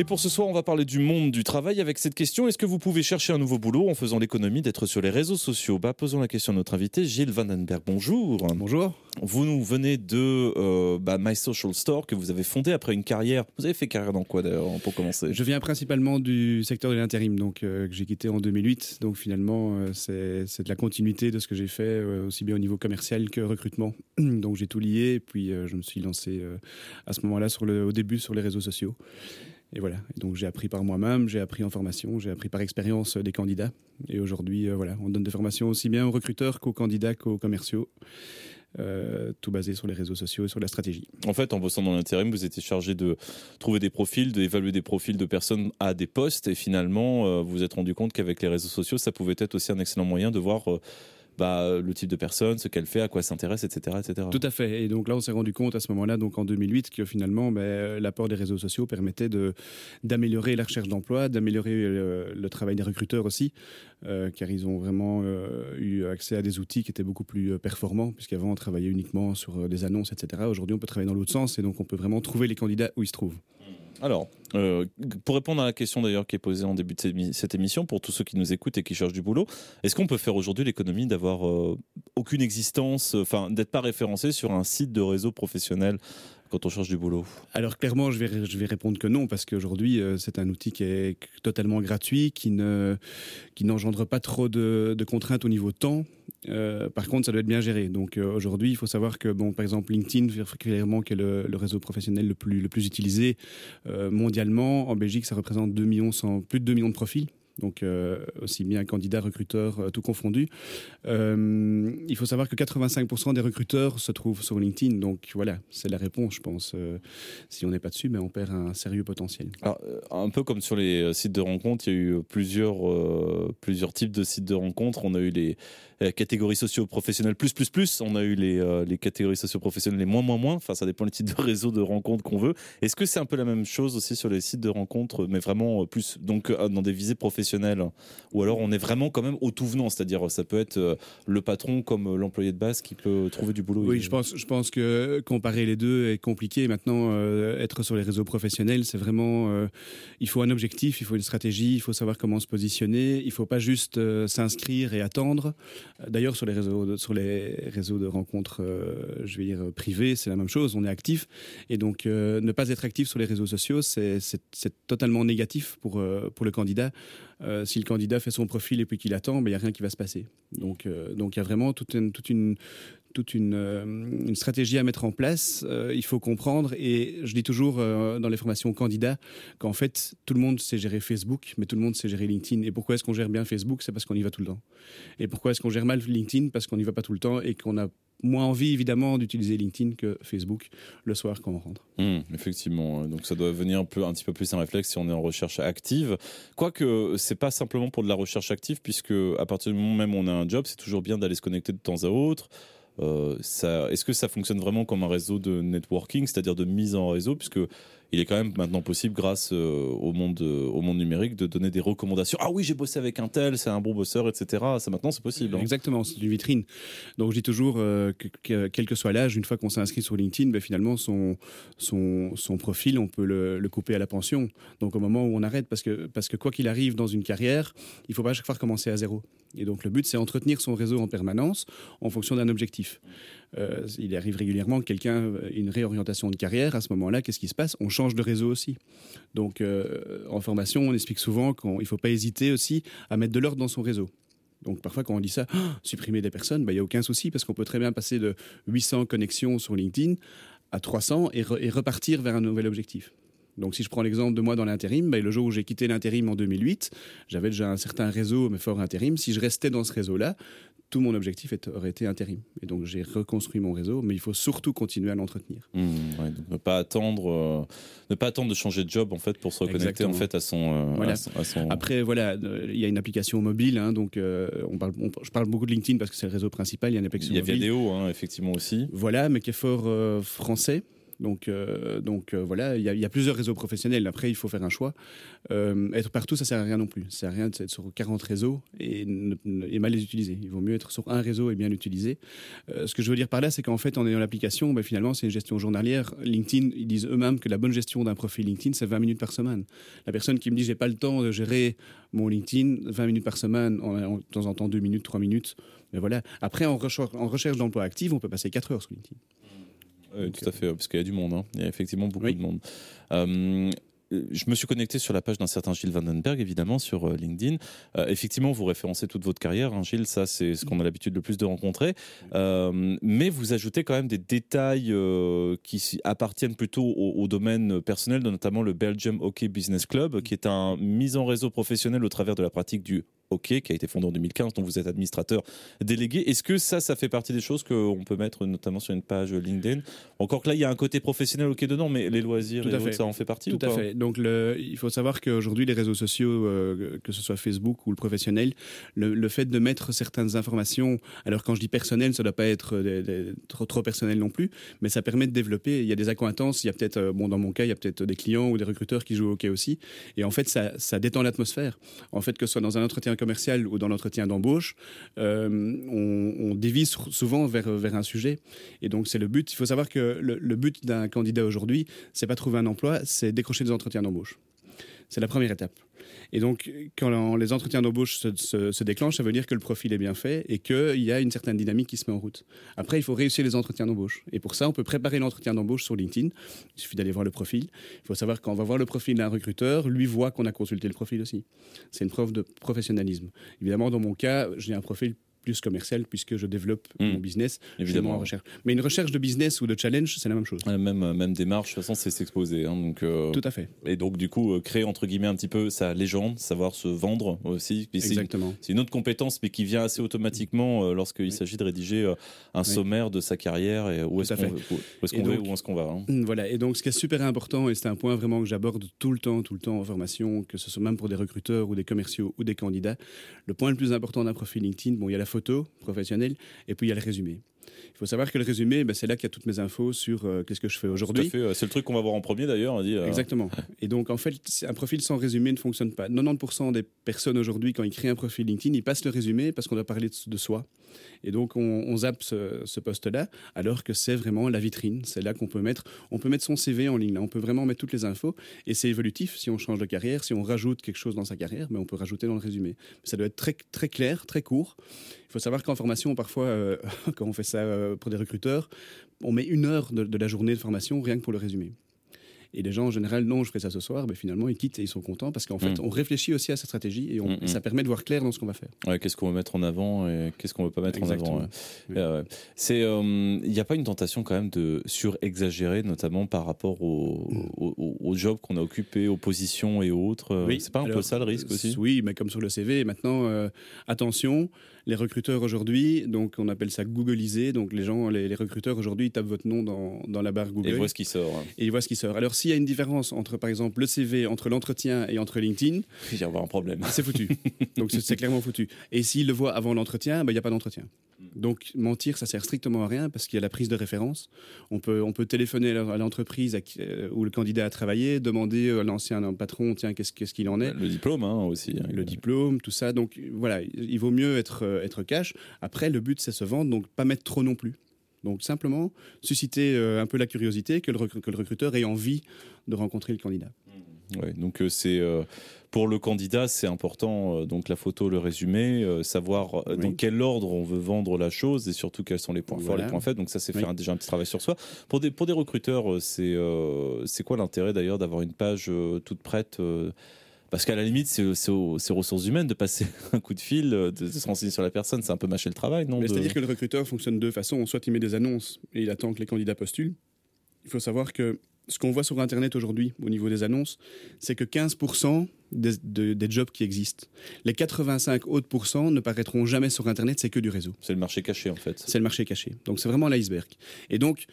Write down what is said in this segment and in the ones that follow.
Et pour ce soir, on va parler du monde du travail avec cette question. Est-ce que vous pouvez chercher un nouveau boulot en faisant l'économie d'être sur les réseaux sociaux? Bah, Posons la question à notre invité, Gilles Vandenberg. Bonjour. Bonjour. Vous nous venez de euh, bah, My Social Store que vous avez fondé après une carrière. Vous avez fait carrière dans quoi d'ailleurs pour commencer? Je viens principalement du secteur de l'intérim, donc euh, que j'ai quitté en 2008. Donc finalement, euh, c'est de la continuité de ce que j'ai fait aussi bien au niveau commercial que recrutement. donc j'ai tout lié et puis je me suis lancé à ce moment-là au début sur les réseaux sociaux. Et voilà. donc j'ai appris par moi-même, j'ai appris en formation, j'ai appris par expérience des candidats. Et aujourd'hui, euh, voilà, on donne des formations aussi bien aux recruteurs qu'aux candidats qu'aux commerciaux. Euh, tout basé sur les réseaux sociaux et sur la stratégie. En fait, en bossant dans l'intérim, vous étiez chargé de trouver des profils, d'évaluer des profils de personnes à des postes, et finalement, euh, vous vous êtes rendu compte qu'avec les réseaux sociaux, ça pouvait être aussi un excellent moyen de voir bah, le type de personne, ce qu'elle fait, à quoi s'intéresse, etc., etc. Tout à fait. Et donc là, on s'est rendu compte à ce moment-là, donc en 2008, que finalement, ben, l'apport des réseaux sociaux permettait de d'améliorer la recherche d'emploi, d'améliorer euh, le, travail des recruteurs aussi, euh, car ils ont vraiment euh, eu accès à des outils qui étaient beaucoup plus performants, puisqu'avant on travaillait uniquement sur des annonces, etc. Aujourd'hui, on peut travailler dans l'autre sens, et donc on peut vraiment trouver les candidats où ils se trouvent. Alors, euh, pour répondre à la question d'ailleurs qui est posée en début de cette émission, pour tous ceux qui nous écoutent et qui cherchent du boulot, est-ce qu'on peut faire aujourd'hui l'économie d'avoir euh, aucune existence, enfin d'être pas référencé sur un site de réseau professionnel quand on cherche du boulot? Alors clairement, je vais, je vais répondre que non, parce qu'aujourd'hui, euh, c'est un outil qui est totalement gratuit, qui ne qui n'engendre pas trop de, contraintes au niveau temps. Euh, par contre, ça doit être bien géré. Donc euh, aujourd'hui, il faut savoir que, par exemple, LinkedIn, qui est le, réseau professionnel le plus, utilisé euh, mondialement. En Belgique, ça représente 2 millions, 100, plus de 2 millions de profils donc euh, aussi bien candidat, recruteur, euh, tout confondu. Euh, il faut savoir que 85% des recruteurs se trouvent sur LinkedIn, donc voilà, c'est la réponse, je pense. si on n'est pas dessus, mais on perd un sérieux potentiel. Alors, un peu comme sur les sites de rencontres, il y a eu plusieurs, plusieurs types de sites de rencontres. On a eu les catégories socio-professionnelles plus, plus, plus. On a eu les, les catégories socio-professionnelles les moins, moins, moins. Enfin, ça dépend des types de réseaux de rencontres qu'on veut. Est-ce que c'est un peu la même chose aussi sur les sites de rencontres, mais vraiment plus, donc dans des visées professionnelles ou alors on est vraiment quand même au tout venant, c'est-à-dire ça peut être euh, le patron comme euh, l'employé de base qui peut trouver du boulot. Oui, je pense, je pense que comparer les deux est compliqué. Maintenant, euh, être sur les réseaux professionnels, c'est vraiment, il faut un objectif, il faut une stratégie, il faut savoir comment se positionner, il faut pas juste s'inscrire et attendre. D'ailleurs, sur les réseaux, sur les réseaux de rencontres, je vais dire privés, c'est la même chose. On est actif et donc ne pas être actif sur les réseaux sociaux, c'est totalement négatif pour pour le candidat. Euh, si le candidat fait son profil et puis qu'il attend, il ben, n'y a rien qui va se passer. Donc, euh, donc il y a vraiment toute une, toute une, toute une, euh, une stratégie à mettre en place. il faut comprendre, et je dis toujours dans les formations candidats, qu'en fait, tout le monde sait gérer Facebook, mais tout le monde sait gérer LinkedIn. Et pourquoi est-ce qu'on gère bien Facebook? C'est parce qu'on y va tout le temps. Et pourquoi est-ce qu'on gère mal LinkedIn? Parce qu'on n'y va pas tout le temps et qu'on a moins envie évidemment d'utiliser LinkedIn que Facebook le soir quand on rentre. Mmh, effectivement, donc ça doit venir un peu un petit peu plus un réflexe si on est en recherche active. Quoique c'est pas simplement pour de la recherche active puisque à partir du moment même où on a un job, c'est toujours bien d'aller se connecter de temps à autre. Euh, est-ce que ça fonctionne vraiment comme un réseau de networking, c'est-à-dire de mise en réseau, puisque il est quand même maintenant possible, grâce euh, au monde euh, au monde numérique, de donner des recommandations. Ah oui, j'ai bossé avec un tel, c'est un bon bosseur, etc. Ça maintenant, c'est possible. Hein. Exactement, c'est une vitrine. Donc je dis toujours que, quel que soit l'âge, une fois qu'on s'est inscrit sur LinkedIn, ben, finalement son profil, on peut le, couper à la pension. Donc au moment où on arrête, parce que parce que quoi qu'il arrive dans une carrière, il faut pas à chaque fois recommencer à zéro. Et donc le but, c'est entretenir son réseau en permanence en fonction d'un objectif. Euh, il arrive régulièrement que quelqu'un ait une réorientation de carrière. À ce moment-là, qu'est-ce qui se passe? On change de réseau aussi. Donc euh, en formation, on explique souvent qu'il ne faut pas hésiter aussi à mettre de l'ordre dans son réseau. Donc parfois quand on dit ça, supprimer des personnes, bah, il n'y a aucun souci parce qu'on peut très bien passer de 800 connexions sur LinkedIn à 300 et repartir vers un nouvel objectif. Donc si je prends l'exemple de moi dans l'intérim, ben, le jour où j'ai quitté l'intérim en 2008, j'avais déjà un certain réseau, mais fort intérim. Si je restais dans ce réseau-là, tout mon objectif aurait été intérim. Et donc j'ai reconstruit mon réseau, mais il faut surtout continuer à l'entretenir. Mmh, ne pas attendre, euh, ne pas attendre de changer de job en fait pour se reconnecter en fait à son, euh, à son, Après voilà, euh, il y a une application mobile, hein, donc on parle, je parle beaucoup de LinkedIn parce que c'est le réseau principal. Il y a une application. Il y a Vidéo, hein, effectivement aussi. Voilà, mais qui est fort français Donc, euh, donc euh, voilà, il y, a plusieurs réseaux professionnels. Après, il faut faire un choix. Euh, être partout, ça sert à rien non plus. Ça sert à rien d'être sur 40 réseaux et, mal les utiliser. Il vaut mieux être sur un réseau et bien l'utiliser. ce que je veux dire par là, c'est qu'en fait, en ayant l'application, ben, finalement, c'est une gestion journalière. LinkedIn, ils disent eux-mêmes que la bonne gestion d'un profil LinkedIn, c'est 20 minutes par semaine. La personne qui me dit, j'ai pas le temps de gérer mon LinkedIn, 20 minutes par semaine, en, de temps en temps 2 minutes, 3 minutes. Mais voilà. Après, en, recherche, en recherche d'emploi actif, on peut passer 4 heures sur LinkedIn. Oui, tout à fait, parce qu'il y a du monde. Hein. Il y a effectivement beaucoup de monde. Euh, je me suis connecté sur la page d'un certain Gilles Vandenberg, évidemment, sur euh, LinkedIn. Euh, effectivement, vous référencez toute votre carrière, hein, Gilles, ça c'est ce qu'on a l'habitude le plus de rencontrer. mais vous ajoutez quand même des détails qui appartiennent plutôt au, au, domaine personnel, notamment le Belgium Hockey Business Club, qui est un mise en réseau professionnel au travers de la pratique du OK, qui a été fondé en 2015, dont vous êtes administrateur délégué. Est-ce que ça, ça fait partie des choses qu'on peut mettre notamment sur une page LinkedIn? Encore que là, il y a un côté professionnel OK dedans, mais les loisirs et autres, ça en fait partie Tout à fait. Donc, le, il faut savoir qu'aujourd'hui, les réseaux sociaux, euh, que ce soit Facebook ou le professionnel, le, fait de mettre certaines informations, alors quand je dis personnel, ça ne doit pas être euh, trop, trop, personnel non plus, mais ça permet de développer. Il y a des accointances, il y a peut-être, euh, bon, dans mon cas, il y a peut-être des clients ou des recruteurs qui jouent au hockey aussi. Et en fait, ça, ça détend l'atmosphère. En fait, que ce soit dans un entretien commercial ou dans l'entretien d'embauche, euh, on, dévise souvent vers, vers un sujet. Et donc, c'est le but. Il faut savoir que le, but d'un candidat aujourd'hui, c'est pas trouver un emploi, c'est décrocher des entretiens d'embauche. C'est la première étape. Et donc, quand les entretiens d'embauche se, déclenchent, ça veut dire que le profil est bien fait et qu'il y a une certaine dynamique qui se met en route. Après, il faut réussir les entretiens d'embauche. Et pour ça, on peut préparer l'entretien d'embauche sur LinkedIn. Il suffit d'aller voir le profil. Il faut savoir qu'on va voir le profil d'un recruteur, lui voit qu'on a consulté le profil aussi. C'est une preuve de professionnalisme. Évidemment, dans mon cas, j'ai un profil plus commercial puisque je développe hmm. mon business évidemment en recherche. Mais une recherche de business ou de challenge, c'est la même chose. La même, euh, même démarche, de toute façon, c'est s'exposer. Hein, donc, euh, Tout à fait. Et donc, du coup, euh, créer entre guillemets un petit peu sa légende, savoir se vendre aussi. Exactement. C'est une autre compétence, mais qui vient assez automatiquement lorsqu'il s'agit de rédiger un sommaire de sa carrière et où est-ce qu'on est où est-ce qu'on va. Hein. Hmm, voilà. Et donc, ce qui est super important, et c'est un point vraiment que j'aborde tout le temps, tout le temps en formation, que ce soit même pour des recruteurs ou des commerciaux ou des candidats, le point le plus important d'un profil LinkedIn, bon, il y a la photo professionnelle et puis il y a le résumé. Il faut savoir que le résumé, ben, c'est là qu'il y a toutes mes infos sur euh, qu'est-ce que je fais aujourd'hui. C'est le truc qu'on va voir en premier d'ailleurs. Euh. Exactement. Et donc en fait, un profil sans résumé ne fonctionne pas. 90% des personnes aujourd'hui, quand ils créent un profil LinkedIn, ils passent le résumé parce qu'on doit parler de, soi. Et donc on, zappe ce, poste-là, alors que c'est vraiment la vitrine. C'est là qu'on peut mettre, on peut mettre son CV en ligne. Là. On peut vraiment mettre toutes les infos. Et c'est évolutif. Si on change de carrière, si on rajoute quelque chose dans sa carrière, mais ben, on peut rajouter dans le résumé. Ça doit être très très clair, très court. Il faut savoir qu'en formation, parfois, euh, quand on fait ça euh, pour des recruteurs, on met une heure de, la journée de formation rien que pour le résumer. Et les gens, en général, non, je ferai ça ce soir, mais finalement, ils quittent et ils sont contents parce qu'en fait, mm. on réfléchit aussi à sa stratégie et, mm, mm. ça permet de voir clair dans ce qu'on va faire. Ouais, qu'est-ce qu'on veut mettre en avant et qu'est-ce qu'on veut pas mettre en avant. Euh, il n'y a pas une tentation quand même de surexagérer, notamment par rapport au, au, job qu'on a occupé, aux positions et autres. Oui. C'est pas un peu ça le risque aussi? Oui, mais comme sur le CV, maintenant, attention les recruteurs aujourd'hui, donc on appelle ça Googleiser. Donc les gens, les, recruteurs aujourd'hui, ils tapent votre nom dans, la barre Google. Et ils voient ce qui sort. Hein. Et ils voient ce qui sort. Alors s'il y a une différence entre, par exemple, le CV, entre l'entretien et entre LinkedIn, il y avoir un problème. C'est foutu. donc c'est clairement foutu. Et s'ils le voient avant l'entretien, ben, il n'y a pas d'entretien. Donc mentir, ça sert strictement à rien parce qu'il y a la prise de référence. On peut, on peut téléphoner à l'entreprise euh, où le candidat a travaillé, demander à l'ancien patron, tiens, qu'est-ce qu'il en est? Le diplôme hein, aussi. Hein. Le diplôme, tout ça. Donc voilà, il vaut mieux être, euh, être cash. Après, le but, c'est se vendre, donc pas mettre trop non plus. Donc simplement susciter euh, un peu la curiosité, que le, que le recruteur ait envie de rencontrer le candidat. Ouais, donc c'est pour le candidat, c'est important, euh, donc la photo, le résumé, euh, savoir euh, dans quel ordre on veut vendre la chose et surtout quels sont les points forts, les points faibles. Donc ça, c'est faire déjà un petit travail sur soi. Pour des, pour des recruteurs, c'est c'est quoi l'intérêt d'ailleurs d'avoir une page toute prête parce qu'à la limite, c'est aux, ressources humaines de passer un coup de fil, de, se renseigner sur la personne. C'est un peu mâcher le travail, non C'est-à-dire que le recruteur fonctionne de deux façons. Soit il met des annonces et il attend que les candidats postulent. Il faut savoir que ce qu'on voit sur Internet aujourd'hui au niveau des annonces, c'est que 15% des, jobs qui existent. Les 85 autres pourcents ne paraîtront jamais sur Internet, c'est que du réseau. C'est le marché caché en fait. C'est le marché caché. Donc c'est vraiment l'iceberg. Et donc,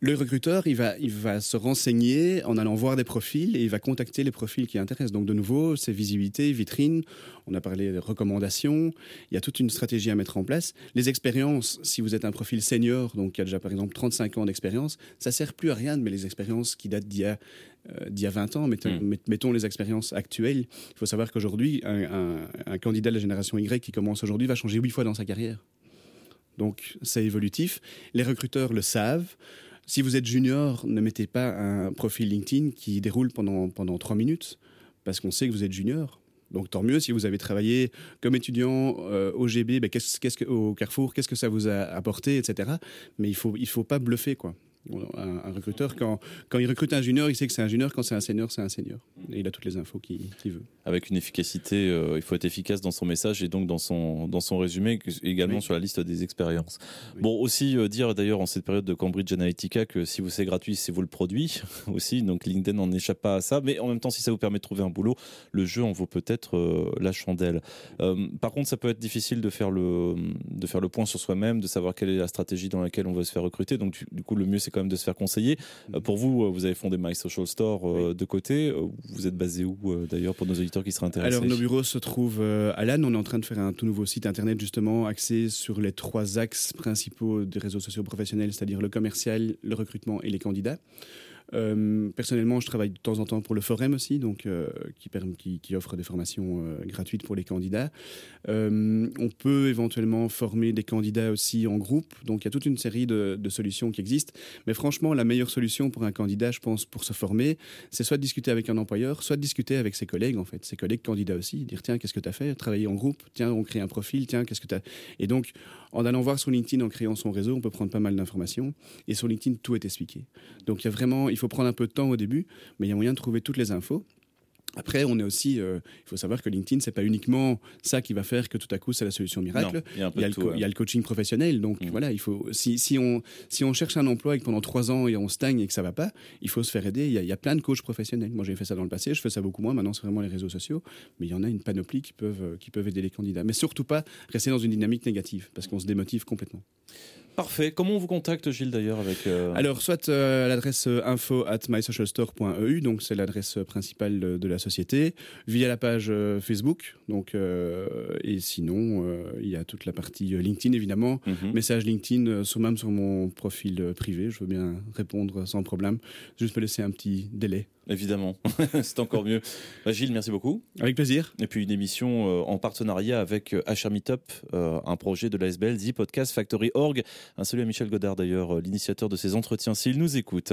le recruteur, il va, il va se renseigner en allant voir des profils et il va contacter les profils qui intéressent. Donc, de nouveau, c'est visibilité, vitrine. On a parlé de recommandations. Il y a toute une stratégie à mettre en place. Les expériences, si vous êtes un profil senior, donc qui a déjà par exemple 35 ans d'expérience, ça sert plus à rien de mettre les expériences qui datent d'il y a euh, d'il y a 20 ans, mettons, mm. mettons, les expériences actuelles. Il faut savoir qu'aujourd'hui, un, un, candidat de la génération Y qui commence aujourd'hui va changer huit fois dans sa carrière. Donc, c'est évolutif. Les recruteurs le savent. Si vous êtes junior, ne mettez pas un profil LinkedIn qui déroule pendant, pendant 3 minutes, parce qu'on sait que vous êtes junior. Donc tant mieux si vous avez travaillé comme étudiant euh, au GB, ben, qu'est-ce, qu'est-ce que, au Carrefour, qu'est-ce que ça vous a apporté, etc. Mais il ne faut, il faut pas bluffer, quoi. Un, recruteur, quand, quand il recrute un junior, il sait que c'est un junior. Quand c'est un senior, c'est un senior. Et il a toutes les infos qu'il veut. Avec une efficacité, euh, il faut être efficace dans son message et donc dans son, dans son résumé, également sur la liste des expériences. Bon, aussi euh, dire d'ailleurs en cette période de Cambridge Analytica que si vous c'est gratuit, c'est vous le produit aussi. Donc LinkedIn n'en échappe pas à ça. Mais en même temps, si ça vous permet de trouver un boulot, le jeu en vaut peut-être euh, la chandelle. par contre, ça peut être difficile de faire le, de faire le point sur soi-même, de savoir quelle est la stratégie dans laquelle on va se faire recruter. Donc du coup, le mieux, c'est quand même de se faire conseiller. Euh, pour vous, euh, vous avez fondé My Social Store euh, de côté. Vous êtes basé où d'ailleurs pour nos auditeurs qui seraient intéressés Alors nos bureaux se trouvent à Lannes. On est en train de faire un tout nouveau site internet justement axé sur les trois axes principaux des réseaux sociaux professionnels, c'est-à-dire le commercial, le recrutement et les candidats. Euh, personnellement, je travaille de temps en temps pour le Forum aussi, donc euh, qui, qui, offre des formations euh, gratuites pour les candidats. on peut éventuellement former des candidats aussi en groupe, donc il y a toute une série de, solutions qui existent. Mais franchement, la meilleure solution pour un candidat, je pense, pour se former, c'est soit de discuter avec un employeur, soit de discuter avec ses collègues, en fait, ses collègues candidats aussi, dire tiens, qu'est-ce que tu as fait? Travailler en groupe, tiens, on crée un profil, tiens, qu'est-ce que tu as. Et donc, en allant voir sur LinkedIn, en créant son réseau, on peut prendre pas mal d'informations. Et sur LinkedIn, tout est expliqué. Donc, il y a vraiment, il faut prendre un peu de temps au début, mais il y a moyen de trouver toutes les infos. Après, on est aussi, euh, il faut savoir que LinkedIn, c'est pas uniquement ça qui va faire que tout à coup c'est la solution miracle. il, y a le, coaching professionnel. Donc mm. voilà, il faut, si, si, on, si on cherche un emploi et que pendant trois ans et on stagne et que ça va pas, il faut se faire aider. Il y a, il y a plein de coachs professionnels. Moi, j'ai fait ça dans le passé, je fais ça beaucoup moins. Maintenant, c'est vraiment les réseaux sociaux. Mais il y en a une panoplie qui peuvent, qui peuvent aider les candidats. Mais surtout pas rester dans une dynamique négative parce qu'on se démotive complètement. Parfait. Comment on vous contacte, Gilles, d'ailleurs avec euh, Alors, soit euh, l'adresse euh, info at mysocialstore.eu, donc c'est l'adresse principale de, la société, via la page Facebook. Donc, et sinon, il y a toute la partie LinkedIn, évidemment. Mhm. Message LinkedIn, sur, même sur mon profil privé. Je veux bien répondre sans problème. Juste me laisser un petit délai. Évidemment, c'est encore mieux. Bah, Gilles, merci beaucoup. Avec plaisir. Et puis une émission euh, en partenariat avec HR euh, Meetup, euh, un projet de l'ASBL, The Podcast Factory Org. Un salut à Michel Godard d'ailleurs, l'initiateur de ces entretiens, s'il nous écoute.